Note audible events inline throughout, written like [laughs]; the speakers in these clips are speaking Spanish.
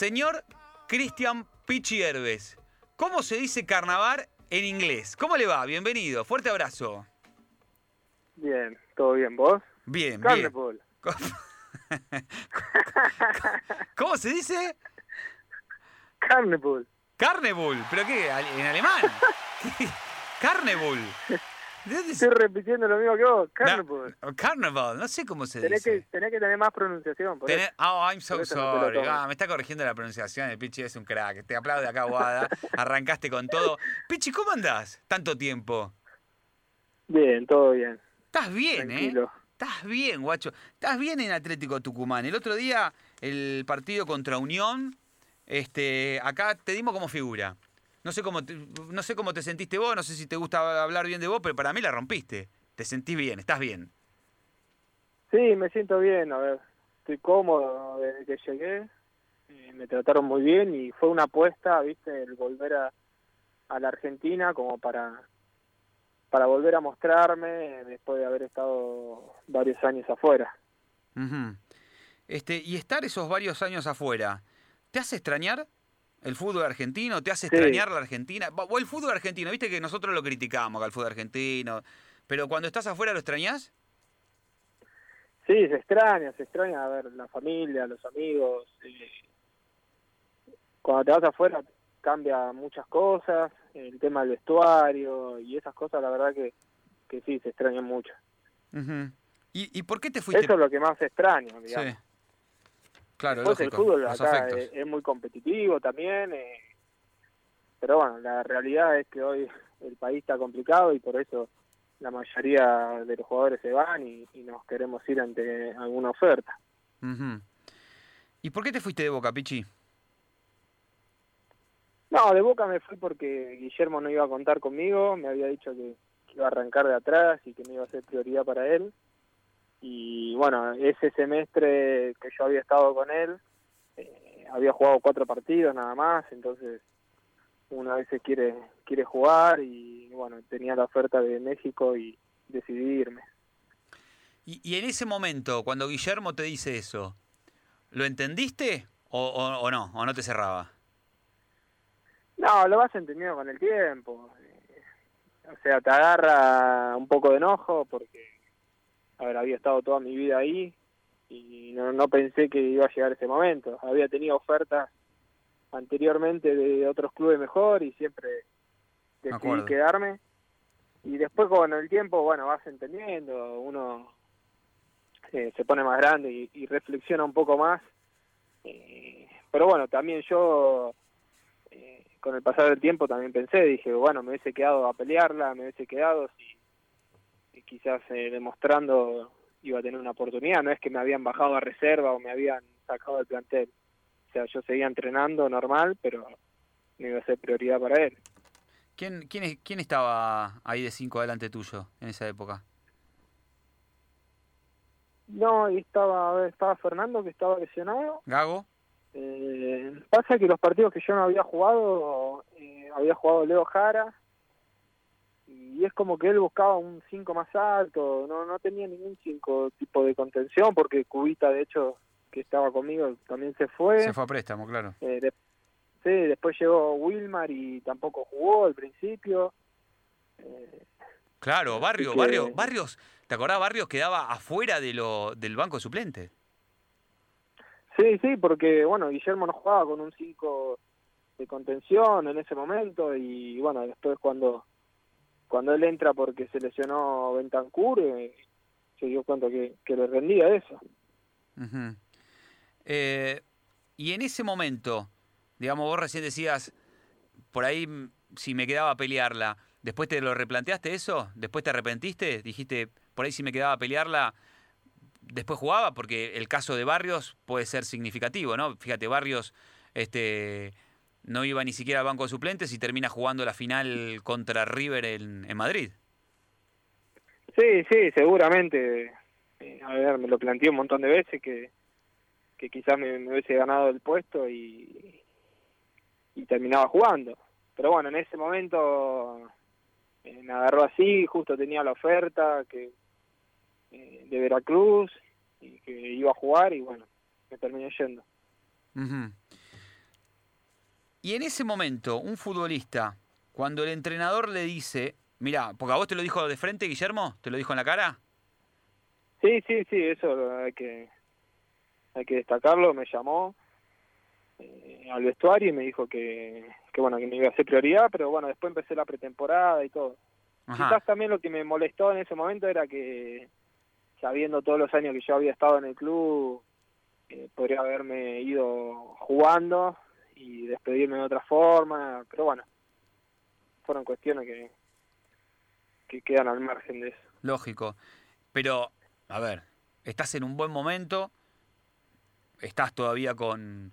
Señor Cristian Pichi Herbes, ¿cómo se dice carnaval en inglés? ¿Cómo le va? Bienvenido, fuerte abrazo. Bien, todo bien, ¿vos? Bien, bien. Carnival. [laughs] ¿Cómo se dice? Carnival. Carnival, ¿pero qué? ¿En alemán? [laughs] Carnival. ¿De dónde se- Estoy repitiendo lo mismo que vos, Carnival. No, Carnival, no sé cómo se tenés, que, dice. tenés que tener más pronunciación. por Tenés-. Oh, I'm so Por no sorry. Ah, me está corrigiendo la pronunciación. El Pichi es un crack. Te aplaude acá, Guada. [laughs] Arrancaste con todo. Pichi, ¿cómo andás? Tanto tiempo. Bien, todo bien. Estás bien, ¿eh? Tranquilo. Estás bien, guacho. Estás bien en Atlético Tucumán. El otro día, el partido contra Unión, este, acá te dimos como figura. No sé cómo te, no sé cómo te sentiste vos, no sé si te gusta hablar bien de vos, pero para mí la rompiste. Te sentís bien, estás bien. Sí, me siento bien, a ver. Estoy cómodo desde que llegué. eh, me trataron muy bien y fue una apuesta, viste, el volver a, a la Argentina como para para volver a mostrarme después de haber estado varios años afuera. Este, y estar esos varios años afuera, ¿te hace extrañar el fútbol argentino? ¿Te hace Sí. extrañar la Argentina? O el fútbol argentino, viste que nosotros lo criticamos, al fútbol argentino, pero cuando estás afuera lo extrañás? Sí, se extraña, se extraña a ver la familia, los amigos. eh, Cuando te vas afuera cambia muchas cosas, el tema del vestuario y esas cosas, la verdad que, que sí, se extrañan mucho. ¿Y, ¿Y por qué te fuiste? Eso es lo que más extraño, Sí. Claro, Después el fútbol acá es, es muy competitivo también, eh, pero bueno, la realidad es que hoy el país está complicado y por eso la mayoría de los jugadores se van y, y nos queremos ir ante alguna oferta. Ujú. ¿Y por qué te fuiste de Boca, Pichi? No, de Boca me fui porque Guillermo no iba a contar conmigo, me había dicho que, que iba a arrancar de atrás y que no iba a ser prioridad para él. Y bueno, ese semestre que yo había estado con él, eh, había jugado cuatro partidos nada más, entonces uno a veces quiere, quiere jugar y bueno, tenía la oferta de México y decidí irme. Y, y en ese momento, cuando Guillermo te dice eso, ¿lo entendiste o, o- o no? ¿O no te cerraba? No, lo vas entendiendo con el tiempo. O sea, te agarra un poco de enojo porque, a ver, había estado toda mi vida ahí y no, no pensé que iba a llegar ese momento. Había tenido ofertas anteriormente de otros clubes mejor y siempre decidí quedarme. Y después con el tiempo, bueno, vas entendiendo, uno eh, se pone más grande y, y reflexiona un poco más. Eh, pero bueno, también yo eh, con el pasar del tiempo también pensé, dije, bueno, me hubiese quedado a pelearla, me hubiese quedado si quizás eh, demostrando iba a tener una oportunidad, no es que me habían bajado a reserva o me habían sacado del plantel. O sea, yo seguía entrenando normal, pero no iba a ser prioridad para él. ¿Quién, quién, quién estaba ahí de cinco delante tuyo en esa época? No, estaba, a ver, estaba Fernando que estaba lesionado. ¿Gago? Eh, pasa que los partidos que yo no había jugado, eh, había jugado Leo Jara, y es como que él buscaba un 5 más alto, no no tenía ningún 5 tipo de contención, porque Cubita, de hecho, que estaba conmigo, también se fue. Se fue a préstamo, claro. Eh, de- sí, después llegó Wilmar y tampoco jugó al principio. Eh, Claro, Barrio, que- Barrio, Barrios, ¿te acordás? Barrios quedaba afuera de lo, del banco suplente. Sí, sí, porque bueno, Guillermo no jugaba con un 5 de contención en ese momento y bueno, después cuando cuando él entra porque se lesionó Bentancur, eh, se dio cuenta que, le rendía eso. Eh, y en ese momento, digamos, vos recién decías, por ahí mm, si me quedaba a pelearla, ¿después te lo replanteaste eso? ¿Después te arrepentiste? Dijiste, por ahí si me quedaba a pelearla, después jugaba, porque el caso de Barrios puede ser significativo, ¿no? Fíjate, Barrios este, no iba ni siquiera al banco de suplentes y termina jugando la final contra River en, en Madrid. Sí, sí, seguramente. eh, a ver, me lo planteé un montón de veces que, que quizás me, me hubiese ganado el puesto y, y terminaba jugando. Pero bueno, en ese momento eh, me agarró así, justo tenía la oferta que eh, de Veracruz y que iba a jugar y bueno, me terminé yendo. Ujú. Y en ese momento, un futbolista, cuando el entrenador le dice, mira, porque a vos te lo dijo de frente, Guillermo, te lo dijo en la cara. Sí, sí, sí, eso hay que, hay que destacarlo. Me llamó eh, al vestuario y me dijo que, que, bueno, que me iba a hacer prioridad, pero bueno, después empecé la pretemporada y todo. Quizás también lo que me molestó en ese momento era que, sabiendo todos los años que yo había estado en el club, eh, podría haberme ido jugando y despedirme de otra forma, pero bueno, fueron cuestiones que, que quedan al margen de eso. Lógico, pero a ver, estás en un buen momento, estás todavía con,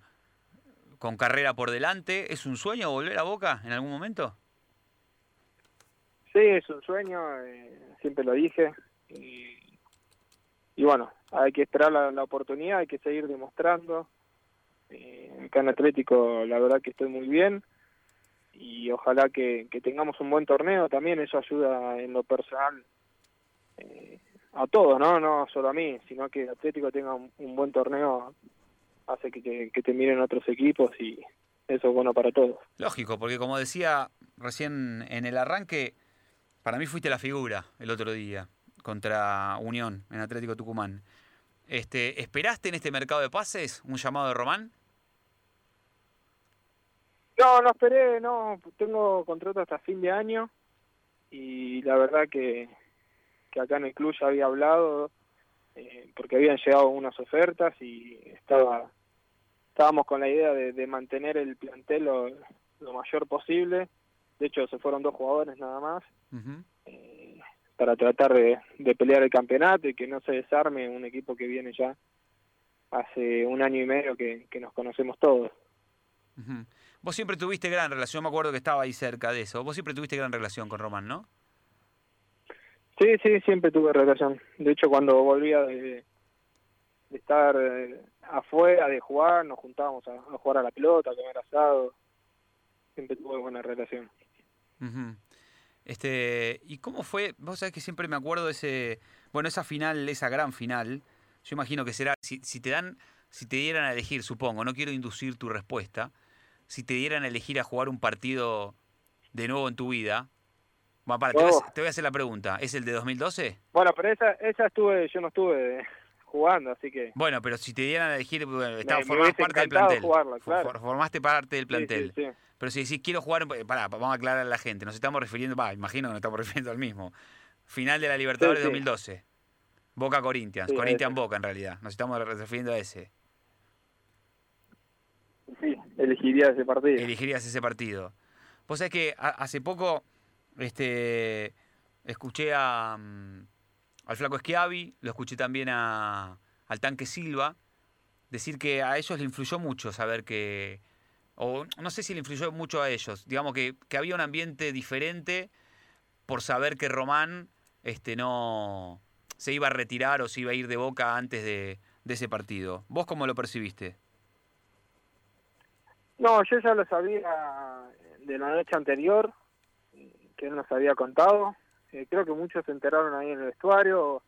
con carrera por delante, ¿es un sueño volver a Boca en algún momento? Sí, es un sueño, eh, siempre lo dije. Y, y, bueno, hay que esperar la, oportunidad, hay que seguir demostrando. Eh, acá en Atlético la verdad que estoy muy bien y ojalá que, tengamos un buen torneo también, eso ayuda en lo personal eh, a todos, ¿no? No solo a mí, sino que Atlético tenga un, buen torneo hace que, que te miren otros equipos y eso es bueno para todos. Lógico, porque como decía recién en el arranque, para mí fuiste la figura el otro día contra Unión en Atlético Tucumán. Este, ¿Esperaste en este mercado de pases un llamado de Román? No, no esperé, no. Tengo contrato hasta fin de año y la verdad que, que acá en el club ya había hablado eh, porque habían llegado unas ofertas y estaba estábamos con la idea de, mantener el plantel lo, lo mayor posible de hecho, se fueron dos jugadores nada más eh, para tratar de, pelear el campeonato y que no se desarme un equipo que viene ya hace un año y medio que, nos conocemos todos. Vos siempre tuviste gran relación, me acuerdo que estaba ahí cerca de eso. Vos siempre tuviste gran relación con Román, ¿no? Sí, sí, siempre tuve relación. De hecho, cuando volvía de, estar eh, afuera, de jugar, nos juntábamos a, a, jugar a la pelota, a comer asado. Siempre tuve buena relación. Este, ¿y cómo fue? Vos sabés que siempre me acuerdo de ese, bueno, esa final, esa gran final. Yo imagino que será si, si te dan, si te dieran a elegir, supongo, no quiero inducir tu respuesta, si te dieran a elegir a jugar un partido de nuevo en tu vida, para, te, voy a, te, voy a, hacer la pregunta. ¿Es el de 2012? Bueno, pero esa, esa estuve, yo no estuve jugando, así que... Bueno, pero si te dieran a elegir, bueno, formás parte del plantel. Formaste parte del plantel. Sí, sí, pero si decís, quiero jugar, pará, vamos a aclarar a la gente, nos estamos refiriendo, va, imagino que nos estamos [laughs] refiriendo al mismo. Final de la Libertadores 2012. Boca Corinthians, Corinthians Boca en realidad, nos estamos refiriendo a ese. Sí, elegirías ese partido. Elegirías ese partido. Vos sabés que hace poco este, escuché a, mm, al Flaco Esquiavi, lo escuché también a, al Tanque Silva, decir que a ellos le influyó mucho saber que, o no sé si le influyó mucho a ellos, digamos que, que había un ambiente diferente por saber que Román este, no se iba a retirar o se iba a ir de boca antes de, de ese partido. ¿Vos cómo lo percibiste? No, yo ya lo sabía de la noche anterior, que él nos había contado. Eh, creo que muchos se enteraron ahí en el vestuario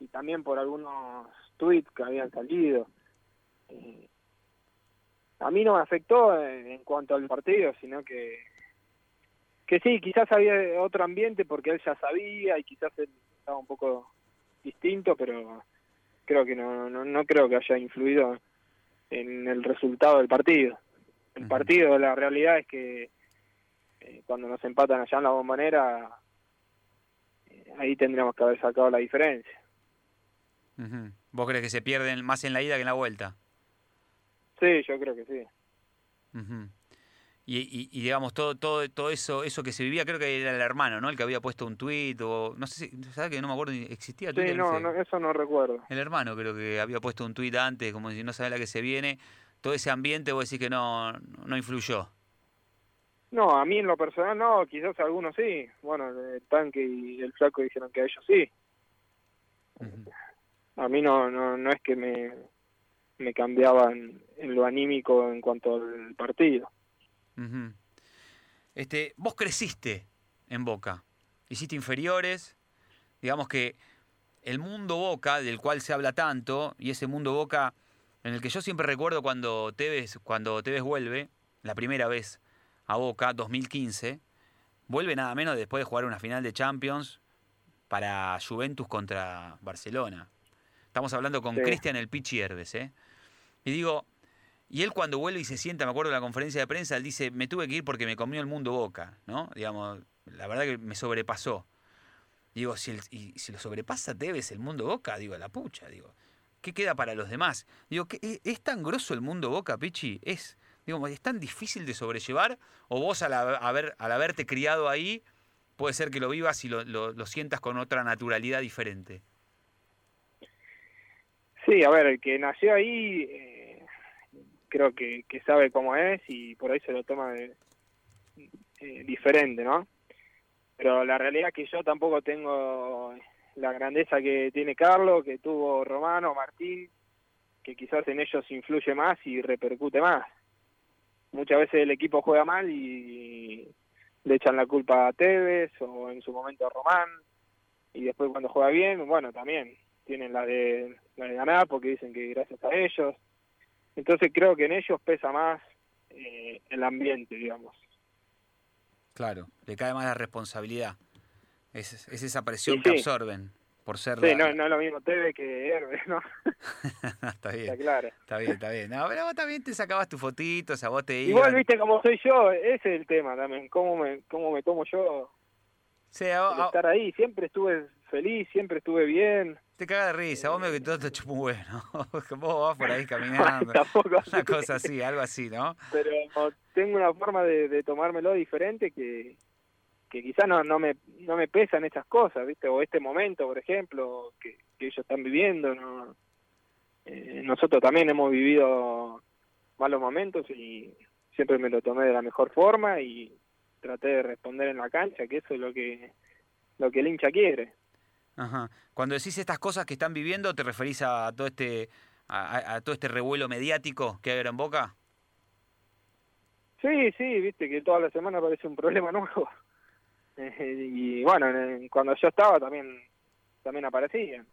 y también por algunos tweets que habían salido. Eh, a mí no me afectó en, cuanto al partido, sino que que sí, quizás había otro ambiente porque él ya sabía y quizás él estaba un poco distinto, pero creo que no, no, no creo que haya influido en el resultado del partido. El partido, la realidad es que eh, cuando nos empatan allá en la bombonera, eh, ahí tendríamos que haber sacado la diferencia. ¿Vos crees que se pierden más en la ida que en la vuelta? Sí, yo creo que sí. y, y, digamos, todo, todo, todo eso, eso que se vivía, creo que era el hermano, ¿no? El que había puesto un tuit o... No sé si... ¿Sabes que no me acuerdo? ¿Existía Twitter? Sí, no, no, eso no recuerdo. El hermano creo que había puesto un tuit antes, como si no sabe la que se viene. Todo ese ambiente, vos decís que no, no influyó. No, a mí en lo personal no, quizás algunos sí. Bueno, el tanque y el flaco dijeron que a ellos sí. A mí no, no, no es que me, me cambiaban en lo anímico en cuanto al partido. Este, vos creciste en Boca, hiciste inferiores, digamos que el mundo Boca, del cual se habla tanto, y ese mundo Boca en el que yo siempre recuerdo cuando Tevez, cuando Tevez vuelve, la primera vez a Boca, 2015, vuelve nada menos después de jugar una final de Champions para Juventus contra Barcelona. Estamos hablando con Cristian el Pichi Herbes, ¿eh? Y digo, y él cuando vuelve y se sienta, me acuerdo de la conferencia de prensa, él dice, me tuve que ir porque me comió el mundo Boca, ¿no? Digamos, la verdad que me sobrepasó. Digo, si, y, si lo sobrepasa Tevez el mundo Boca, digo, la pucha, digo, ¿qué queda para los demás? Digo, ¿es, ¿es tan grosso el mundo Boca, Pichi? ¿Es, digo, ¿es tan difícil de sobrellevar? ¿O vos al, haber, al haberte criado ahí, puede ser que lo vivas y lo, lo, sientas con otra naturalidad diferente? Sí, a ver, el que nació ahí eh, creo que, que, sabe cómo es y por ahí se lo toma de, eh, diferente, ¿no? pero la realidad es que yo tampoco tengo la grandeza que tiene Carlos, que tuvo Romano, Martín, que quizás en ellos influye más y repercute más. Muchas veces el equipo juega mal y le echan la culpa a Tevez o en su momento a Román y después cuando juega bien, bueno, también tienen la de, la de ganar porque dicen que gracias a ellos. Entonces creo que en ellos pesa más eh, el ambiente, digamos. Claro, le cae más la responsabilidad. Es, esa presión que absorben por ser... Sí, no, no es lo mismo TV que Herbe, ¿no? [laughs] está bien. Está claro. Está bien, está bien. No, pero vos también te sacabas tus fotitos, a vos te. Igual viste cómo soy yo, ese es el tema también, cómo me, cómo me tomo yo sí, estar ahí. Siempre estuve feliz, siempre estuve bien. Te caga de risa, vos me que todo te chupo bueno. [laughs] vos vas por ahí [laughs] caminando. Tampoco. Una cosa así, algo así, ¿no? Pero tengo una forma de, tomármelo diferente que, que quizás no, no, me, no me pesan esas cosas, ¿viste? O este momento, por ejemplo, que, ellos están viviendo, ¿no? Eh, nosotros también hemos vivido malos momentos y siempre me lo tomé de la mejor forma y traté de responder en la cancha, que eso es lo que, lo que el hincha quiere. Ajá. Cuando decís estas cosas que están viviendo, ¿te referís a todo este a, todo este revuelo mediático que hay en Boca? Sí, sí, viste que toda la semana aparece un problema [laughs] nuevo. [laughs] y bueno, cuando yo estaba también también aparecía.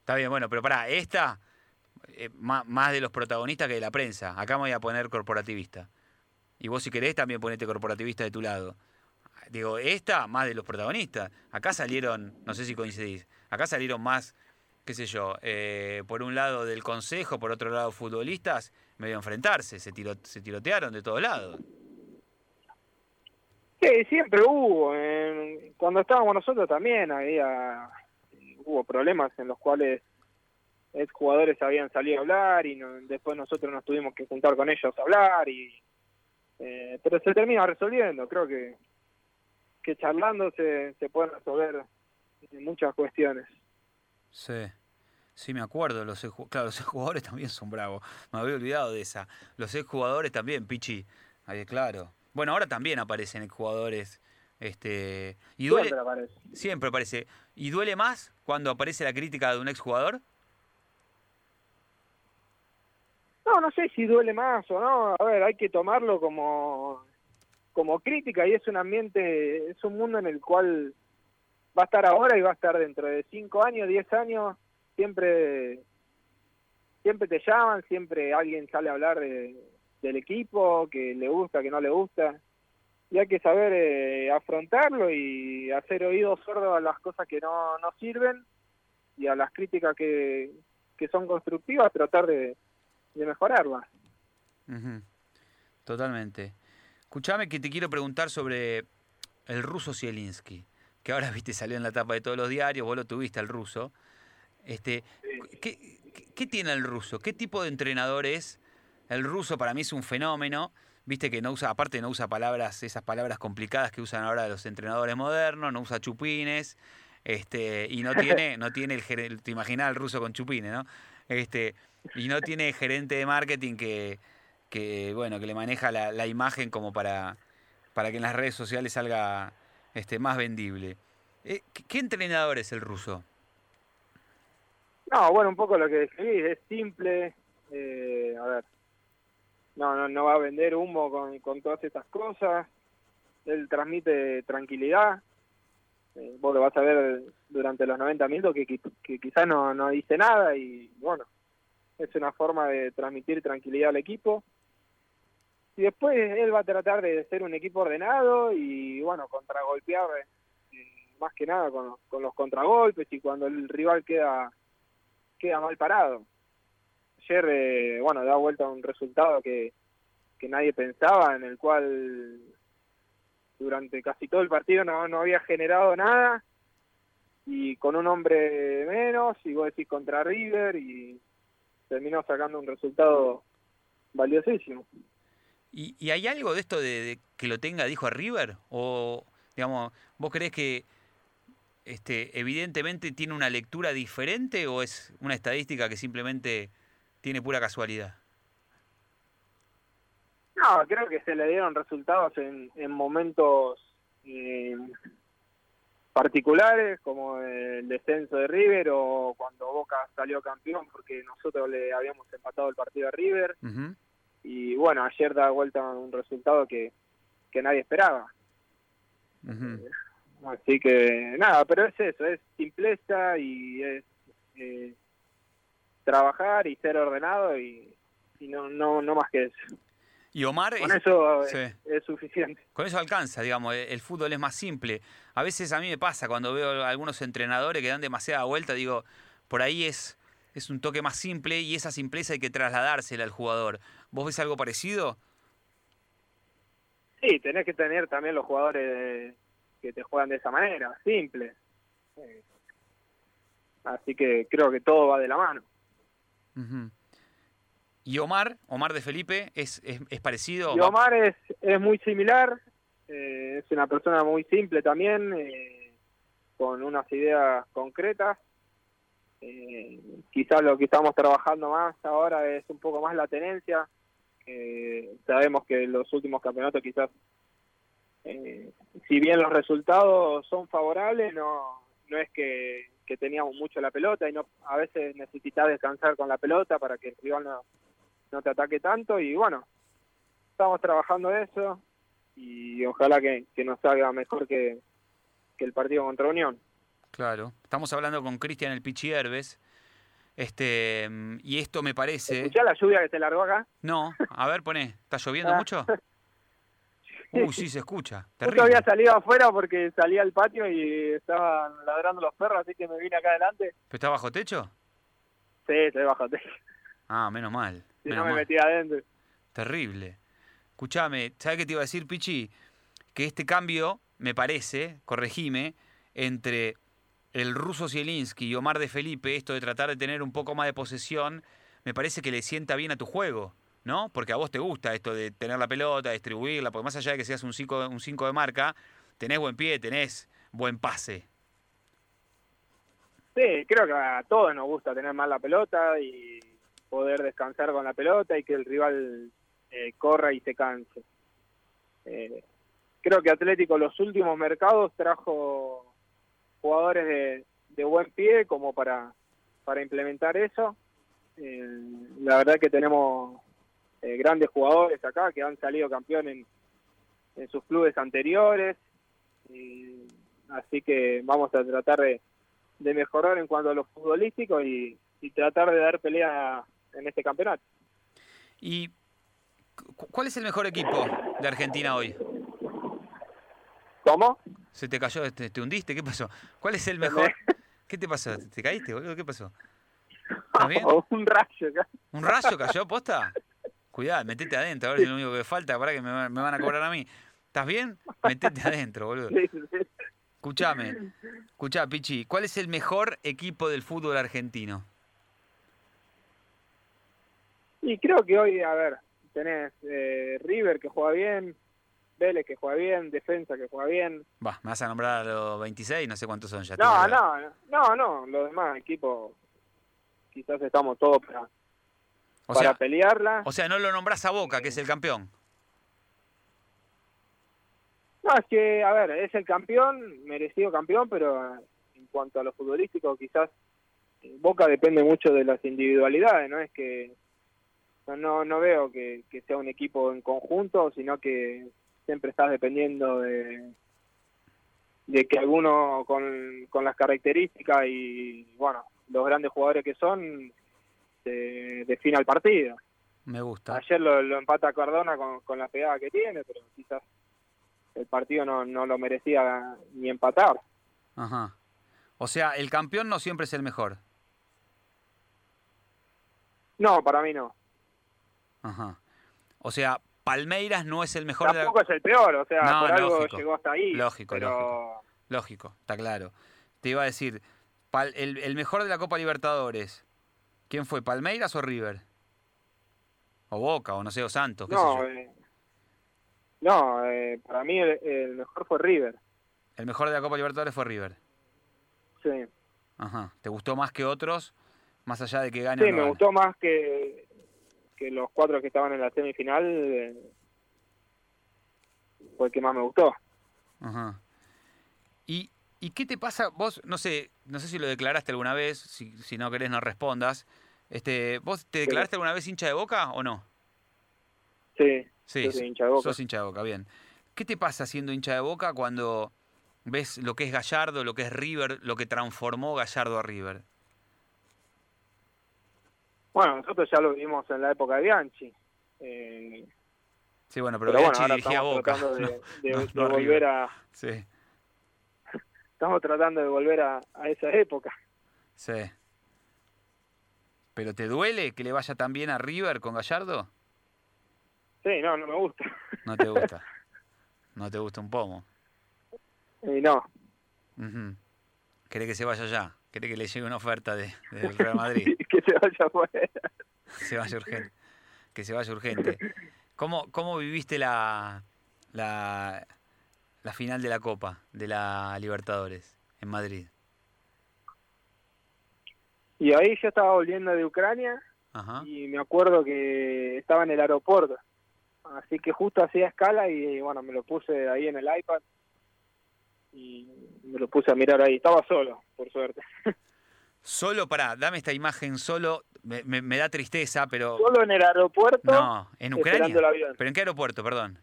Está bien, bueno, pero para esta eh, más, de los protagonistas que de la prensa. Acá me voy a poner corporativista. Y vos si querés también ponete corporativista de tu lado digo, esta más de los protagonistas. Acá salieron, no sé si coincidís, acá salieron más, qué sé yo, eh, por un lado del consejo, por otro lado futbolistas, medio enfrentarse, se, tiro, se tirotearon de todos lados. Sí, siempre hubo. cuando estábamos nosotros también había hubo problemas en los cuales jugadores habían salido a hablar y después nosotros nos tuvimos que juntar con ellos a hablar y eh, pero se termina resolviendo creo que que charlando se, se pueden resolver muchas cuestiones. Sí, sí me acuerdo, los claro, [laughs] jugadores también son bravos, me había olvidado de esa. Los jugadores también, Pichi, ahí claro. Bueno, ahora también aparecen jugadores este y duele siempre aparece. Siempre aparece. ¿Y duele más cuando aparece la crítica de un exjugador? No, no sé si duele más o no. A ver, hay que tomarlo como como crítica y es un ambiente, es un mundo en el cual va a estar ahora y va a estar dentro de cinco años, diez años, siempre siempre te llaman, siempre alguien sale a hablar de, del equipo, que le gusta, que no le gusta, y hay que saber eh, afrontarlo y hacer oídos sordos a las cosas que no, no sirven y a las críticas que, que son constructivas, tratar de, de mejorarlas. Totalmente. Escuchame que te quiero preguntar sobre el ruso Zielinski, que ahora [laughs] viste salió en la tapa de todos los diarios, vos lo tuviste al ruso. Este, ¿qué, ¿Qué tiene el ruso? ¿Qué tipo de entrenador es? El ruso para mí es un fenómeno, viste que no usa, aparte no usa palabras, esas palabras complicadas que usan ahora los entrenadores modernos, no usa chupines, este, y no [laughs] tiene, no tiene el te imaginas el ruso con chupines, ¿no? Este, y no tiene gerente de marketing que, que bueno que le maneja la, la imagen como para, para que en las redes sociales salga este más vendible. Eh, ¿Qué entrenador es el ruso? No, bueno, un poco lo que describís, es simple, eh, a ver, no, no, no va a vender humo con, con todas estas cosas, él transmite tranquilidad, eh, vos lo vas a ver durante los 90 minutos que, que, quizás no, no dice nada y bueno, es una forma de transmitir tranquilidad al equipo. Y después él va a tratar de ser un equipo ordenado y bueno, contragolpear eh, más que nada con, con, los contragolpes y cuando el rival queda queda mal parado. Ayer, eh, bueno, da vuelta un resultado que, que nadie pensaba, en el cual durante casi todo el partido no, no había generado nada y con un hombre menos, y vos decís contra River y terminó sacando un resultado valiosísimo. ¿Y, y hay algo de esto de, que lo tenga, dijo a River? ¿O, digamos, vos crees que este, evidentemente tiene una lectura diferente o es una estadística que simplemente tiene pura casualidad? No, creo que se le dieron resultados en, en momentos eh, particulares, como el descenso de River o cuando Boca salió campeón porque nosotros le habíamos empatado el partido a River. Y bueno, ayer da vuelta un resultado que, que nadie esperaba. así que nada, pero es eso, es simpleza y es eh, trabajar y ser ordenado y, y no, no, no más que eso. Y Omar... Con eso es, suficiente. Con eso alcanza, digamos, el fútbol es más simple. A veces a mí me pasa cuando veo algunos entrenadores que dan demasiada vuelta, digo, por ahí es, es un toque más simple y esa simpleza hay que trasladársela al jugador. ¿Vos ves algo parecido? Sí, tenés que tener también los jugadores que te juegan de esa manera, simple. Así que creo que todo va de la mano. ¿Y Omar, Omar de Felipe, es, es, parecido? Y Omar es, es muy similar, eh, es una persona muy simple también, eh, con unas ideas concretas. Eh, quizás lo que estamos trabajando más ahora es un poco más la tenencia. sabemos que los últimos campeonatos quizás, si bien los resultados son favorables, no, no es que, que teníamos mucho la pelota y no a veces necesitas descansar con la pelota para que el rival no, no te ataque tanto y bueno, estamos trabajando eso y ojalá que, nos salga mejor que, el partido contra Unión. Claro, estamos hablando con Cristian el Pichi Herbes, este, y esto me parece... ¿Escuchás la lluvia que se largó acá? No, a ver, poné, ¿está lloviendo ah. mucho? [laughs] Uy, [laughs] sí, se escucha. Yo había salido afuera porque salía al patio y estaban ladrando los perros, así que me vine acá adelante. ¿Pero está bajo techo? Sí, estoy bajo techo. Ah, menos mal. Si no me metía adentro. Terrible. Escuchame, ¿sabes qué te iba a decir, Pichi? Que este cambio, me parece, corregime, entre el ruso Zielinski y Omar de Felipe, esto de tratar de tener un poco más de posesión, me parece que le sienta bien a tu juego, ¿no? Porque a vos te gusta esto de tener la pelota, distribuirla, porque más allá de que seas un 5 un cinco de marca, tenés buen pie, tenés buen pase. Sí, creo que a todos nos gusta tener más la pelota y poder descansar con la pelota y que el rival eh, corra y se canse. Eh, creo que Atlético los últimos mercados trajo jugadores de, buen pie como para, para implementar eso. Eh, la verdad que tenemos grandes jugadores acá que han salido campeones en, sus clubes anteriores. así que vamos a tratar de, mejorar en cuanto a lo futbolístico y, y tratar de dar pelea en este campeonato. ¿Y cuál es el mejor equipo de Argentina hoy? ¿Cómo? ¿Se te cayó, te, te hundiste? ¿Qué pasó? ¿Cuál es el mejor? ¿Qué te pasó? ¿Te caíste, boludo? ¿Qué pasó? [laughs] ¿Estás bien? un rayo. ¿Un rayo cayó, posta? Cuidado, metete adentro, a ver si es lo único que falta, para que me, van a cobrar a mí. ¿Estás bien? Metete adentro, boludo. [laughs] Escuchame, escuchá, Pichi, ¿cuál es el mejor equipo del fútbol argentino? Y creo que hoy, a ver, tenés eh, River que juega bien, Vélez que juega bien, Defensa que juega bien. Va, me vas a nombrar a los 26, no sé cuántos son ya. No, no, no, no, los demás equipos quizás estamos todos para, para pelearla. O sea, no lo nombras a Boca, que es el campeón. No, es que, a ver, es el campeón, merecido campeón, pero en cuanto a lo futbolístico, quizás Boca depende mucho de las individualidades, no es que no, no veo que, sea un equipo en conjunto, sino que siempre estás dependiendo de, de que alguno con, con las características y, bueno, los grandes jugadores que son, se defina el partido. Me gusta. Ayer lo, lo empata Cardona con, con la pegada que tiene, pero quizás el partido no, no lo merecía ni empatar. Ajá. O sea, el campeón no siempre es el mejor. No, para mí no. Ajá. O sea, Palmeiras no es el mejor de la... Tampoco es el peor, o sea, No, por algo lógico. llegó hasta ahí. Lógico, pero... lógico. Lógico, está claro. Te iba a decir, el mejor de la Copa Libertadores, ¿quién fue? ¿Palmeiras o River? O Boca, o no sé, o Santos, qué No, sé yo. eh, no eh, para mí el, el mejor fue River. El mejor de la Copa Libertadores fue River. Sí, Ajá. ¿Te gustó más que otros? Más allá de que gane o sí no me gane? gustó más que, que los cuatro que estaban en la semifinal. eh, fue el que más me gustó. Ajá. ¿Y, ¿Y qué te pasa? Vos, no sé, no sé si lo declaraste alguna vez, si, si no querés no respondas. Este, ¿Vos te declaraste alguna vez hincha de Boca o no? Sí, Sí, yo soy hincha de Boca. sos hincha de Boca, bien. ¿Qué te pasa siendo hincha de Boca cuando ves lo que es Gallardo, lo que es River, lo que transformó Gallardo a River? Bueno, nosotros ya lo vimos en la época de Bianchi. Eh, Sí, bueno, pero, pero bueno, Bianchi ahora dirigía Boca. tratando [laughs] de, ¿no? de- no- de no a volver a Sí, estamos tratando de volver a, a esa época. sí. ¿Pero te duele que le vaya tan bien a River con Gallardo? Sí, no, no me gusta. No te gusta. [laughs] No te gusta un pomo. Y no, Ujú. ¿Querés que se vaya ya? ¿Querés que le llegue una oferta de, del [laughs] Real Madrid? que se vaya afuera. se vaya urgente. Que se vaya urgente. ¿Cómo, cómo viviste la, la, la final de la Copa, de la Libertadores, en Madrid? Y ahí yo estaba volviendo de Ucrania Ajá. y me acuerdo que estaba en el aeropuerto. Así que justo hacía escala y bueno, me lo puse ahí en el iPad y me lo puse a mirar ahí. Estaba solo, por suerte. [laughs] Solo, pará, dame esta imagen solo. Me, me- me da tristeza, pero... Solo en el aeropuerto No, ¿en Ucrania? el avión. ¿Pero en qué aeropuerto, perdón?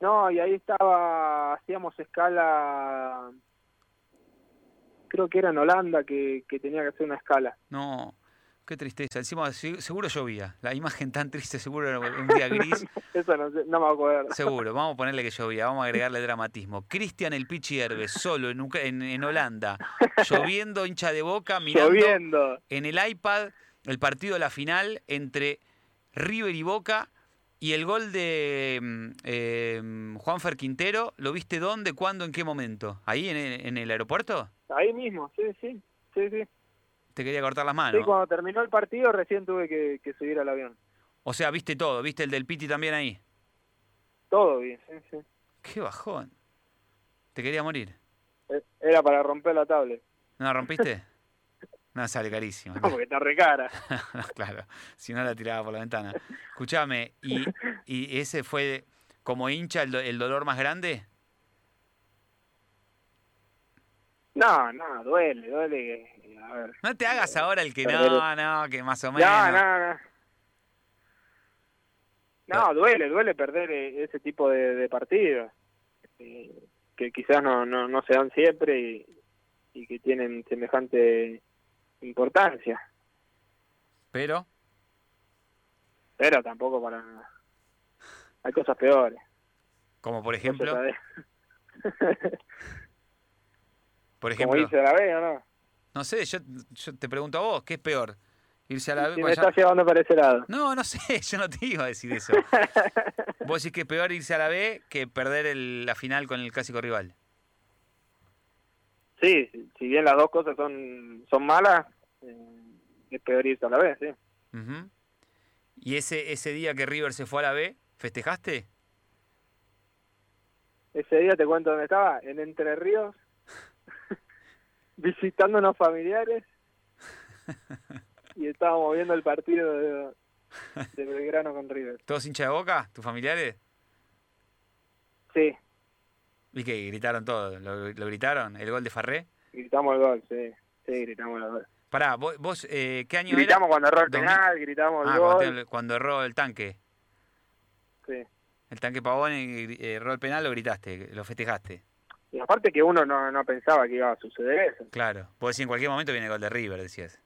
No, y ahí estaba, hacíamos escala, creo que era en Holanda que, que tenía que hacer una escala. No, qué tristeza. Encima, se- seguro llovía. La imagen tan triste, seguro era un día [laughs] gris. Eso no, no me acuerdo. Seguro, vamos a ponerle que llovía, vamos a agregarle dramatismo. Cristian el Pichi Herbes, solo en, en, en Holanda, lloviendo, hincha de boca, mirando Lloviendo. en el iPad el partido de la final entre River y Boca y el gol de mm, eh, Juanfer Quintero. ¿Lo viste dónde, cuándo, en qué momento? ¿Ahí en el, en el aeropuerto? Ahí mismo, sí, sí, sí, sí. Te quería cortar las Sí, manos. cuando terminó el partido recién tuve que, que subir al avión. O sea, viste todo, viste el del Piti también ahí. Todo bien, sí, sí. Qué bajón. Te quería morir. Eh, Era para romper la tablet. ¿No la rompiste? [laughs] No, sale carísimo. No, porque está re cara. [laughs] claro, si no la tiraba por la ventana. Escuchame, ¿y, y ese fue como hincha el, do- el dolor más grande? No, no, duele, duele. A ver. No te hagas ahora el que no, no, que más o menos. No, no, no. No, duele, duele perder eh, ese tipo de, de partidos. eh, que quizás no, no, no se dan siempre y, y que tienen semejante importancia. Pero, Pero tampoco para... Hay cosas peores. como por ejemplo, [laughs] por Como ejemplo, dice la B, ¿o no? no sé, yo, yo te pregunto a vos, ¿qué es peor? Irse a la Si me estás llevando para ese lado. No, no sé, [laughs] yo no te iba a decir eso. [laughs] Vos decís que es peor irse a la B que perder el- la final con el clásico rival. Sí, si- bien las dos cosas son, son malas, eh, es peor irse a la vez, sí. Ujú. ¿Y ese, ese día que River se fue a la B, festejaste? Ese día te cuento dónde estaba, en Entre Ríos, [laughs] visitando unos familiares y estábamos viendo el partido de, de Belgrano con River. ¿Todos hinchas de boca? ¿Tus familiares? Sí, ¿Y qué? ¿Gritaron todo? ¿Lo, lo gritaron? ¿El gol de Farré? gritamos el gol, sí, sí, gritamos el gol. Pará, vos, vos, eh, ¿qué año Gritamos cuando erró el penal, gritamos el? Ah, cuando, gol, te- cuando erró el tanque. sí. El tanque Pavón y eh, erró el penal, lo gritaste, lo festejaste. Y aparte que uno no, no pensaba que iba a suceder eso. Claro. Vos decís, en cualquier momento viene el gol de River, decías.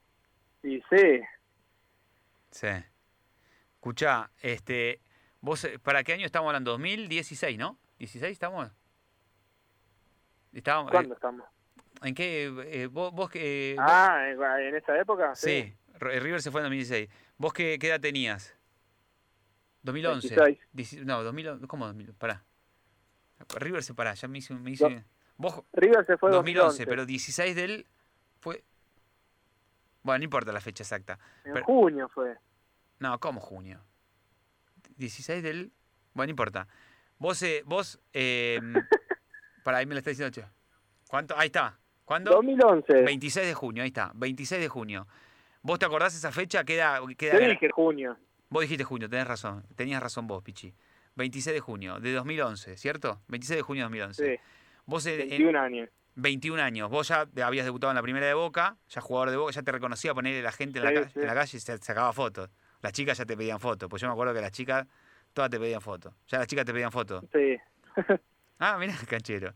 Y sí, Sí. Escuchá, este, vos, eh, ¿para qué año estamos hablando? 2016, ¿no? ¿16 estamos? Estábamos, eh, ¿Cuándo estamos? ¿En qué? eh, vos, vos que... Ah, en esa época. sí, R- River se fue en 2016. ¿Vos qué, qué edad tenías? 2011. 26. Dieci- no, 2011. ¿Cómo 2000? Pará. River se pará, ya me hice... Me hice vos, River se fue 2011, 2011, pero 16 del... Fue... Bueno, no importa la fecha exacta. En pero- junio fue. No, ¿cómo junio? 16 del... Bueno, no importa. Vos, eh, vos... Eh, [laughs] para ahí me lo está diciendo, che. ¿Cuánto? Ahí está. ¿Cuándo? 2011. 26 de junio, ahí está. 26 de junio. ¿Vos te acordás esa fecha? Queda, queda Yo dije junio. Vos dijiste junio, tenés razón. Tenías razón vos, Pichi. 26 de junio de 2011, ¿cierto? 26 de junio de 2011. Sí, Vos en, en 21 años. 21 años, vos ya habías debutado en la primera de Boca, ya jugador de Boca, ya te reconocía ponerle la gente en, la, Sí, ca- sí. en la calle y se sacaba fotos. Las chicas ya te pedían fotos, pues yo me acuerdo que las chicas todas te pedían fotos. Ya las chicas te pedían fotos. Sí. [laughs] Ah, mirá, [laughs] canchero.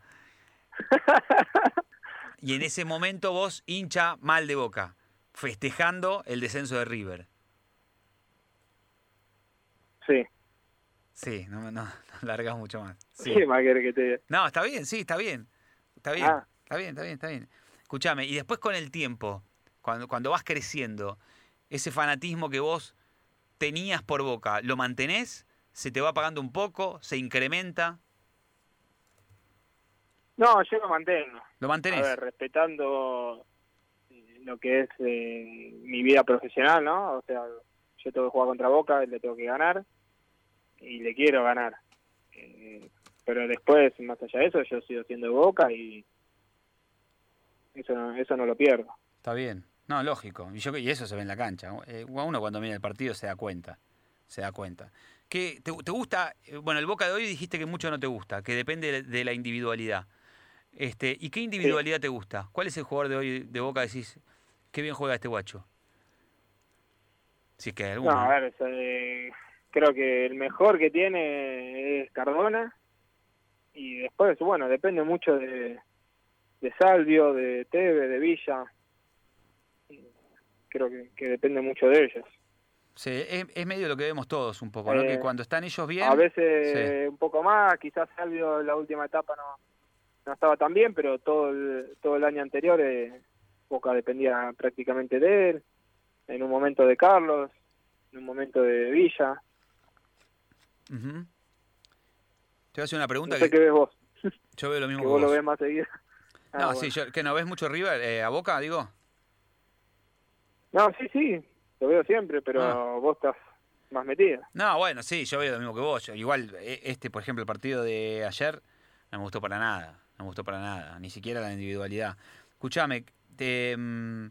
Y en ese momento vos hincha mal de Boca, festejando el descenso de River. Sí. Sí, no, no, no largas mucho más. Sí. ¿Qué más que te? No, está bien, sí, está bien. Está bien, Ah. está bien, está bien, está bien. Escúchame, y después con el tiempo, cuando, cuando vas creciendo, ese fanatismo que vos tenías por Boca, ¿lo mantenés? ¿Se te va apagando un poco? ¿Se incrementa? No, yo lo mantengo. ¿Lo A mantenés? ver, respetando lo que es eh, mi vida profesional, ¿no? O sea, yo tengo que jugar contra Boca, le tengo que ganar y le quiero ganar. Eh, pero después, más allá de eso, yo sigo siendo Boca y eso no, eso no lo pierdo. Está bien. No, lógico. Y, yo, y eso se ve en la cancha. Eh, uno cuando mira el partido se da cuenta. Se da cuenta. ¿Qué, te, te gusta? eh, Bueno, el Boca de hoy dijiste que mucho no te gusta, que depende de, de la individualidad. Este, ¿Y qué individualidad te gusta? ¿Cuál es el jugador de hoy de Boca? Decís, qué bien juega este guacho. Si es que hay alguno. No, a ver, eh, creo que el mejor que tiene es Cardona y después, bueno, depende mucho de, de Salvio, de Teve, de Villa. Creo que, que depende mucho de ellos. Sí, es, es medio lo que vemos todos un poco, ¿no? Que Eh, cuando están ellos bien. A veces un poco más, quizás Salvio en la última etapa no, no estaba tan bien, pero todo el, todo el año anterior eh, Boca dependía prácticamente de él, en un momento de Carlos, en un momento de Villa. Ujú. Te voy a hacer una pregunta No sé que qué ves vos, yo veo lo mismo que que vos lo ves más seguido. [laughs] Ah, No, bueno. sí, yo, que no ves mucho River eh, a Boca, digo. No, sí, sí, lo veo siempre, pero Ah. vos estás más metida. No, bueno, sí, yo veo lo mismo que vos. Igual, eh, este, por ejemplo, el partido de ayer no me gustó para nada. No me gustó para nada, ni siquiera la individualidad. Escúchame, te, mm,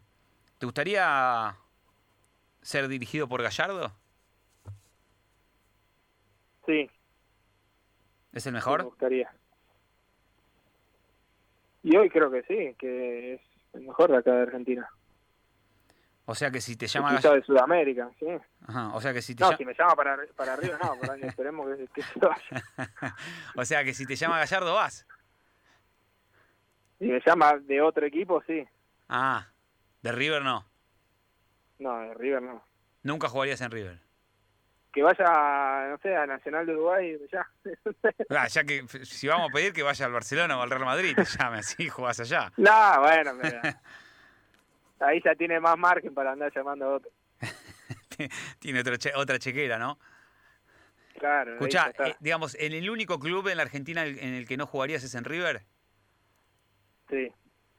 ¿te gustaría ser dirigido por Gallardo? Sí, ¿Es el me mejor? gustaría. Y hoy creo que sí, que es el mejor de acá de Argentina. O sea que si te llama quizá de Sudamérica, sí. Ajá, o sea que si te No, llama... si me llama para, para arriba, no, por ahí esperemos que, que se vaya. [laughs] o sea que si te llama Gallardo vas. Si me llama de otro equipo, sí. Ah, de River no. No, de River no. Nunca jugarías en River. Que vaya, no sé, a Nacional de Uruguay, ya. [laughs] Ah, ya que si vamos a pedir que vaya al Barcelona o al Real Madrid, te llame así, jugás allá. [laughs] no, bueno, pero [laughs] ahí ya tiene más margen para andar llamando a otro. Tiene che- otra chequera, ¿no? Claro, está. eh, digamos, en el único club en la Argentina en en el que no jugarías es en River, sí.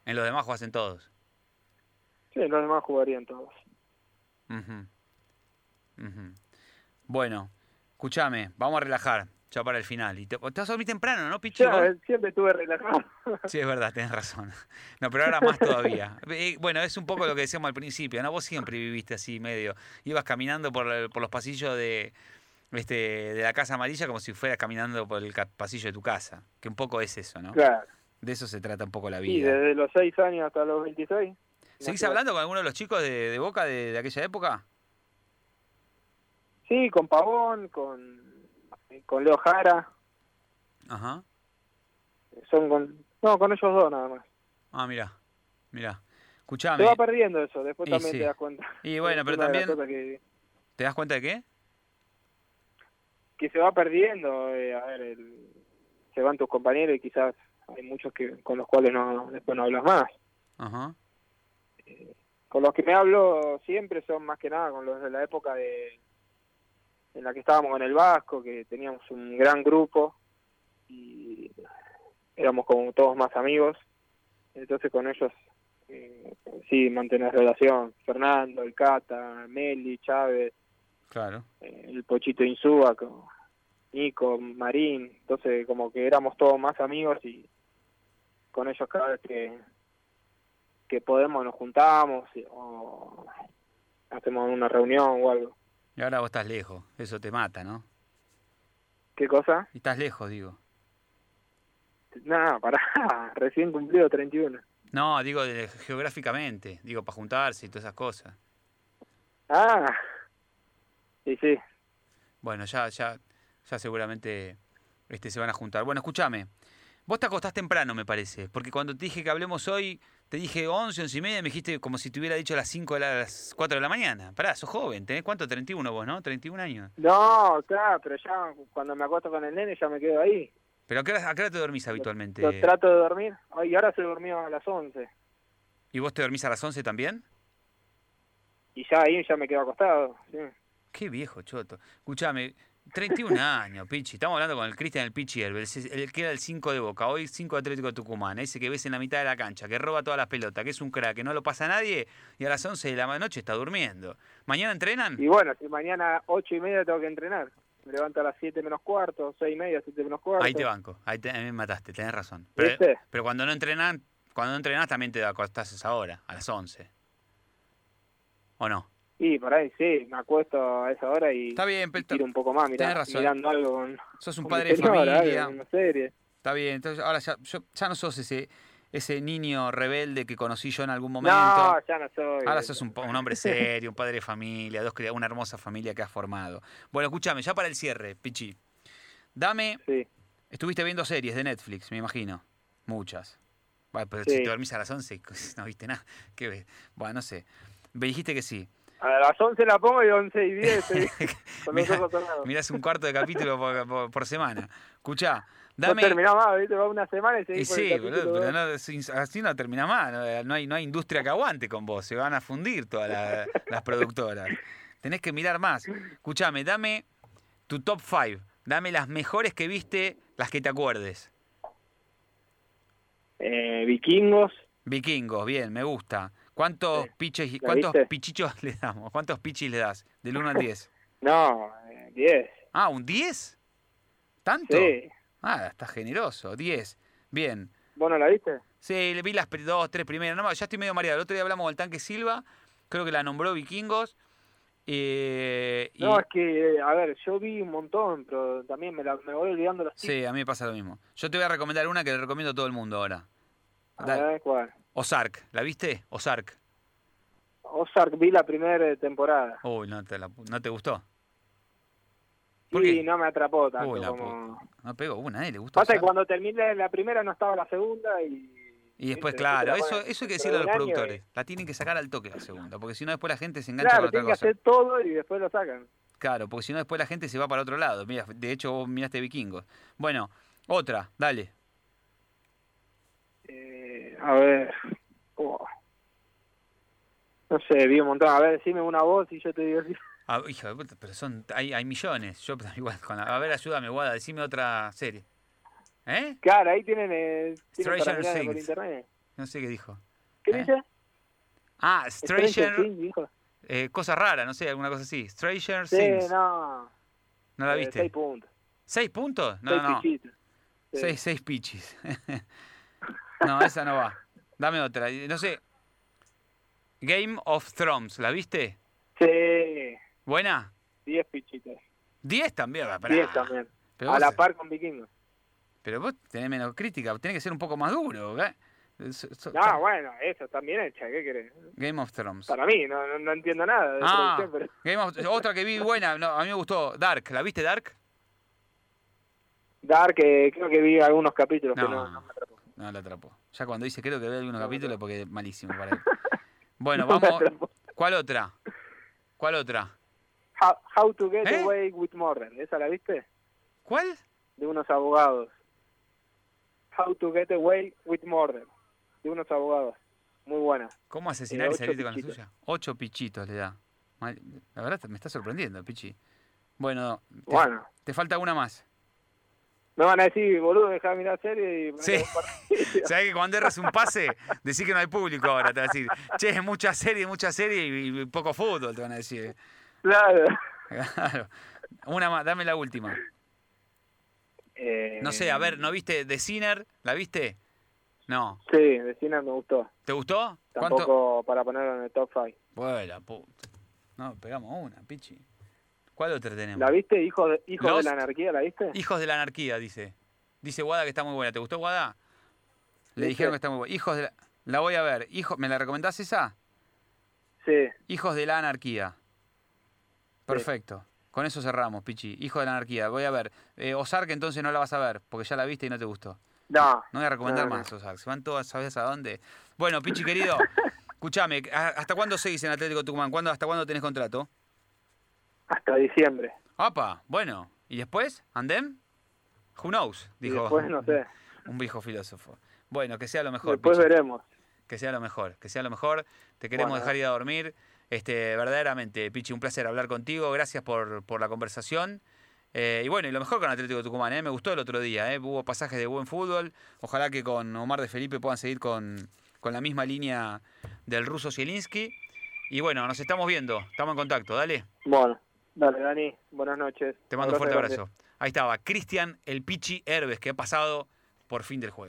en los demás jugás en todos. Sí, los demás jugarían todos. Ujú. Ujú. Bueno, escúchame, vamos a relajar, ya para el final. Y te, te vas a dormir temprano, ¿no, Pichi? Ya, vos? siempre estuve relajado. [laughs] Sí, es verdad, tenés razón. No, pero ahora más todavía. Eh, Bueno, es un poco lo que decíamos al principio, ¿no? Vos siempre viviste así medio. Ibas caminando por, por los pasillos de, este, de la Casa Amarilla como si fueras caminando por el pasillo de tu casa. Que un poco es eso, ¿no? Claro. De eso se trata un poco la Y vida. desde los 6 años hasta los 26. ¿Seguís hablando con alguno de los chicos de, de Boca de, de aquella época? Sí, con Pavón, con, con Leo Jara. Ajá. Son con, no, con ellos dos nada más. Ah, mira, mira. Se Escuchame. va perdiendo eso, después Y también sí. te das cuenta. Y bueno, [laughs] pero también... que- ¿Te das cuenta de qué? que se va perdiendo, eh, a ver, el- se van tus compañeros y quizás hay muchos que con los cuales no después no hablas más. Ajá. Con los que me hablo siempre son más que nada con los de la época de en la que estábamos en el Vasco, que teníamos un gran grupo y éramos como todos más amigos. Entonces con ellos eh, sí mantener relación. Fernando, el Cata, Meli, Chávez, Claro. eh, el Pochito Insúa, con Nico, Marín, entonces como que éramos todos más amigos y con ellos cada vez que, que podemos nos juntamos o hacemos una reunión o algo. Y ahora vos estás lejos. Eso te mata, ¿no? ¿Qué cosa? Y estás lejos, digo. Nada, pará, [laughs] recién cumplido 31. No, digo de- geográficamente. Digo, para juntarse y todas esas cosas. Ah, sí, sí. Bueno, ya, ya, ya seguramente este, se van a juntar. Bueno, escúchame. Vos te acostás temprano, me parece. Porque cuando te dije que hablemos hoy, te dije 11, 11 y media, me dijiste como si te hubiera dicho a las 5 de la, a las 4 de la mañana. Pará, sos joven. ¿Tenés cuánto? 31 vos, ¿no? 31 años. No, claro, pero ya cuando me acuesto con el nene ya me quedo ahí. ¿Pero a qué hora, a qué hora te dormís habitualmente? Lo trato de dormir. Y ahora se durmió a las 11. ¿Y vos te dormís a las 11 también? Y ya ahí ya me quedo acostado. Sí. Qué viejo, choto. Escuchame, 31 años, Pichi. Estamos hablando con el Cristian el Pichi Herbert, el, el que era el 5 de Boca, hoy 5 de Atlético de Tucumán, ese que ves en la mitad de la cancha, que roba todas las pelotas, que es un crack, que no lo pasa a nadie y a las 11 de la noche está durmiendo. ¿Mañana entrenan? Y bueno, si mañana ocho y media tengo que entrenar. Me levanto a las 7 menos cuarto, seis y media, 7 menos cuarto. Ahí te banco, ahí te, ahí me mataste, tenés razón. Pero, ¿Viste? pero cuando no entrenan, cuando no entrenás también te acostás a esa hora, a las 11. ¿O no? Y por ahí sí, me acuesto a esa hora y, Está bien, y tiro un poco más, mirá, razón. mirando algo con, sos un con padre de familia. algo, una serie. Está bien, entonces ahora ya, yo, ya no sos ese, ese niño rebelde que conocí yo en algún momento. No, ya no soy. Ahora sos un, un hombre serio, un padre de familia, dos, una hermosa familia que has formado. Bueno, escúchame, ya para el cierre, Pichi. Dame, Sí, estuviste viendo series de Netflix, me imagino. Muchas. Bueno, pero Sí. si te dormís a las 11, [laughs] no viste nada. ¿Qué ves? Bueno, no sé. Me dijiste que sí. A las 11 la pongo y 11 y 10 estoy [laughs] con los Mirá- ojos cerrados. Mirás un cuarto de capítulo por, por- por semana. Escuchá, No dame... terminás más, ¿viste? Va una semana y sí, capítulo boludo, pero no, así no termina más. No, no hay, no hay industria que aguante con vos. Se van a fundir todas la- [laughs] las productoras. Tenés que mirar más. Escuchame, dame tu top 5. Dame las mejores que viste, las que te acuerdes. Eh, vikingos, Vikingos, bien, me gusta. ¿Cuántos piches, ¿La cuántos viste? pichichos [laughs] le damos? ¿Cuántos pichis le das? Del 1 al 10. [laughs] no, eh, 10. Ah, ¿un 10? ¿Tanto? Sí. Ah, está generoso. 10. Bien. ¿Vos no la viste? Sí, le vi las dos, tres primeras. No, ya estoy medio mareado. El otro día hablamos del tanque Silva. Creo que la nombró Vikingos. eh, y- No, es que, eh, a ver, yo vi un montón, pero también me, la, me voy olvidando títulos. sí, a mí me pasa lo mismo. Yo te voy a recomendar una que le recomiendo a todo el mundo ahora. A ver, ¿cuál? Ozark. ¿La viste? Ozark. Ozark vi la primera temporada. Uy, no te, la pu- ¿no te gustó. ¿Por Sí, qué? no me atrapó tanto Uy, la como... No pegó una, ¿eh? ¿Le gustó Pasa que cuando terminé la primera no estaba la segunda y... Y después, ¿viste? claro, eso, eso hay que decirle a los y- productores. La tienen que sacar al toque la segunda, porque si no después la gente se engancha Claro, con otra tienen que cosa. hacer todo y después lo sacan. Claro, porque si no después la gente se va para otro lado. Mira, de hecho vos miraste vikingos. Bueno, otra, dale. Eh, a ver... oh. No sé, vi un montón. A ver, decime una voz y yo te digo... si- Ah, hijo de puta, pero son, hay, hay millones. Yo [laughs] igual con la- a ver, ayúdame, Guada, decime otra serie. ¿Eh? Claro, ahí tienen, eh, tienen Stranger por internet. No sé qué dijo. ¿Qué ¿Eh? dice? Ah, Stranger, dijo. eh, cosa rara, no sé, alguna cosa así. Stranger Sí, Things. no. ¿No la eh, viste? Seis puntos. ¿Seis puntos? No, seis no. pichitos. Sí. Seis, seis pichis. [laughs] no, esa no va. Dame otra. No sé. Game of Thrones, ¿la viste? Sí, ¿Buena? diez pichitos. ¿Diez también? Va. Diez también. Pero A la par con vikingos. pero vos tenés menos crítica, tenés que ser un poco más duro. ¿eh? So- so- No, bueno, eso también hecha, ¿qué querés? Game of Thrones. Para mí, no, no, no entiendo nada de Ah, pero Game of- otra que vi buena, no, a mí me gustó, Dark. ¿La viste Dark? Dark, eh, creo que vi algunos capítulos, No. que no, no me atrapó. No la atrapó. Ya cuando dice creo que ve algunos No, capítulos porque es malísimo para él. [laughs] Bueno, No vamos. ¿Cuál otra? ¿Cuál otra? How, How to Get ¿Eh? Away with Murder. ¿Esa la viste? ¿Cuál? De unos abogados. How to Get Away with Murder. De unos abogados. Muy buena. ¿Cómo asesinar Eh, y salirte con la suya? Ocho pichitos le da. La verdad me está sorprendiendo, Pichi. Bueno, te, Bueno. te falta una más. Me van a decir, boludo, dejá de mirar serie y... Sí. ¿Sabes [laughs] que cuando erras un pase, decís que no hay público ahora? Te van a decir, che, es mucha serie, mucha serie y, y poco fútbol, te van a decir. Claro. Claro. Una más, dame la última. Eh, No sé, a ver, ¿no viste The Sinner? ¿La viste? No. Sí, Vecina me gustó. ¿Te gustó? ¿Cuánto? Tampoco para ponerlo en el top 5. Bueno, puta. No, pegamos una, Pichi. ¿Cuál otra tenemos? ¿La viste? Hijos de, Hijos de la Anarquía, ¿la viste? Hijos de la anarquía, dice. Dice Guada que está muy buena. ¿Te gustó Guada? Le dijeron que está muy buena. Hijos de la... La voy a ver. Hijo... ¿Me la recomendás esa? Sí. Hijos de la anarquía. Perfecto. Con eso cerramos, Pichi. Hijos de la anarquía. Voy a ver. Eh, Ozark entonces no la vas a ver, porque ya la viste y no te gustó. No. No voy a recomendar No, no. más Ozark. Se van todas, ¿sabes a dónde? Bueno, Pichi querido, [laughs] escúchame. ¿a- ¿Hasta cuándo seguís en Atlético Tucumán? ¿Cuándo, ¿Hasta cuándo tenés contrato? Hasta diciembre. ¡Apa! Bueno. ¿Y después? ¿Andem? Who knows? Y Dijo después no sé. [laughs] un viejo filósofo. Bueno, que sea lo mejor. Después veremos. Que sea lo mejor, que sea lo mejor. Te queremos Bueno. dejar ir a dormir. Este, verdaderamente, Pichi, un placer hablar contigo. Gracias por, por la conversación. Eh, y bueno, y lo mejor con Atlético Tucumán, ¿eh? me gustó el otro día. ¿eh? Hubo pasajes de buen fútbol. Ojalá que con Omar de Felipe puedan seguir con, con la misma línea del ruso Zielinski. Y bueno, nos estamos viendo. Estamos en contacto. Dale. Bueno. Dale, Dani. Buenas noches. Te mando un fuerte grande. abrazo. Ahí estaba, Cristian el Pichi Herbes, que ha pasado por fin del juego.